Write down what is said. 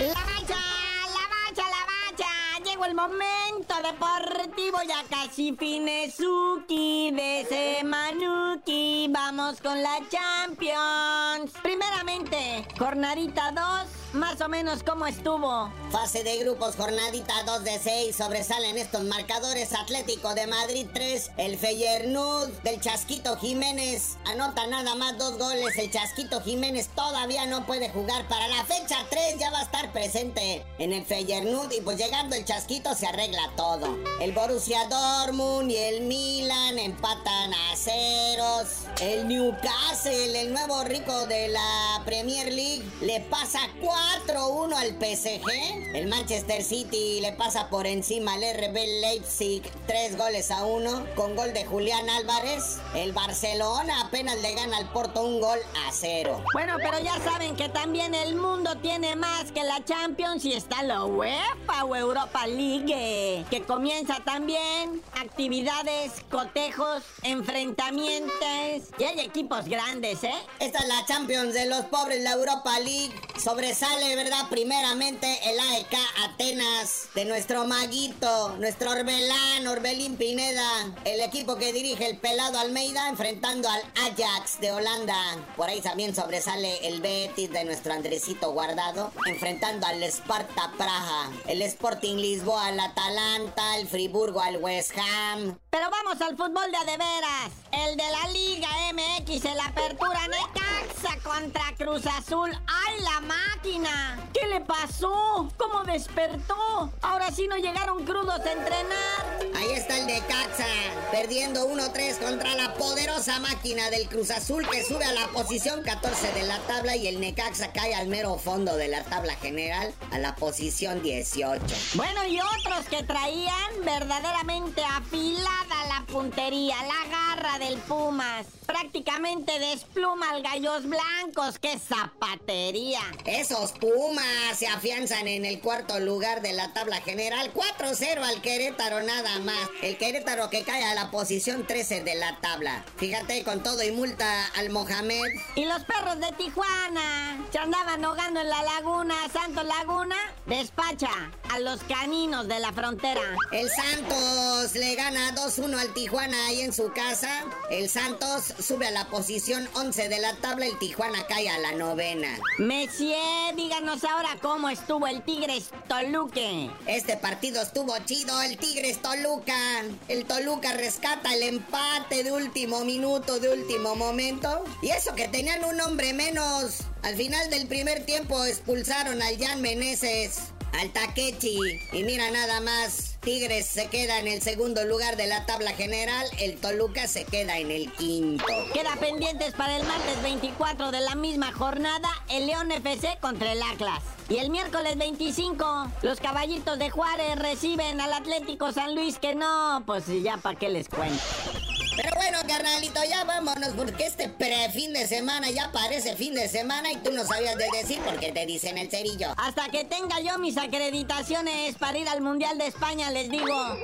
La mancha, la mancha, la mancha. Llegó el momento deportivo, ya casi finesuki de Semanuki. Vamos con la Champions. Primeramente, jornadita 2 más o menos cómo estuvo. Fase de grupos, jornadita 2 de 6. Sobresalen estos marcadores. Atlético de Madrid 3. El Feyernud del Chasquito Jiménez. Anota nada más dos goles. El Chasquito Jiménez todavía no puede jugar. Para la fecha 3 ya va a estar presente en el Feyernud. Y pues llegando el Chasquito se arregla todo. El Borussia Dortmund y el Milan empatan a ceros. El Newcastle, el nuevo rico de la Premier League, le pasa 4 4-1 al PSG. El Manchester City le pasa por encima al RB Leipzig 3 goles a 1 con gol de Julián Álvarez. El Barcelona apenas le gana al Porto un gol a 0. Bueno, pero ya saben que también el mundo tiene más que la Champions y está la UEFA o Europa League, que comienza también actividades, cotejos, enfrentamientos y hay equipos grandes, ¿eh? Esta es la Champions de los pobres, la Europa League. Sobresale ¿verdad? Primeramente el AEK Atenas de nuestro maguito, nuestro Orbelán, Orbelín Pineda, el equipo que dirige el pelado Almeida enfrentando al Ajax de Holanda. Por ahí también sobresale el Betis de nuestro Andresito Guardado, enfrentando al Sparta Praja, el Sporting Lisboa al Atalanta, el Friburgo al West Ham. Pero vamos al fútbol de adeveras, el de la Liga MX, el Apertura Necaxa contra Cruz Azul. ¡Ay, la máquina! ¿Qué le pasó? ¿Cómo despertó? Ahora sí no llegaron crudos a entrenar. Ahí está el de Caxa, perdiendo 1-3 contra la poderosa máquina del Cruz Azul que sube a la posición 14 de la tabla y el Necaxa cae al mero fondo de la tabla general a la posición 18. Bueno, y otros que traían verdaderamente afilada la puntería, la del Pumas. Prácticamente despluma al Gallos Blancos, qué zapatería. Esos Pumas se afianzan en el cuarto lugar de la tabla general. 4-0 al Querétaro nada más. El Querétaro que cae a la posición 13 de la tabla. Fíjate con todo y multa al Mohamed. Y los perros de Tijuana se andaban ahogando en la laguna, Santos Laguna, despacha a los caninos de la frontera. El Santos le gana 2-1 al Tijuana ahí en su casa. El Santos sube a la posición 11 de la tabla, el Tijuana cae a la novena. Messier, díganos ahora cómo estuvo el Tigres Toluque. Este partido estuvo chido, el Tigres Toluca. El Toluca rescata el empate de último minuto, de último momento. Y eso que tenían un hombre menos. Al final del primer tiempo expulsaron al Jan Meneses al Takechi. Y mira nada más, Tigres se queda en el segundo lugar de la tabla general, el Toluca se queda en el quinto. Queda pendientes para el martes 24 de la misma jornada, el León FC contra el Atlas. Y el miércoles 25, los caballitos de Juárez reciben al Atlético San Luis, que no, pues ya para qué les cuento. Pero bueno, carnalito, ya vámonos porque este pre-fin de semana ya parece fin de semana y tú no sabías de decir porque te dicen el cerillo. Hasta que tenga yo mis acreditaciones para ir al Mundial de España, les digo.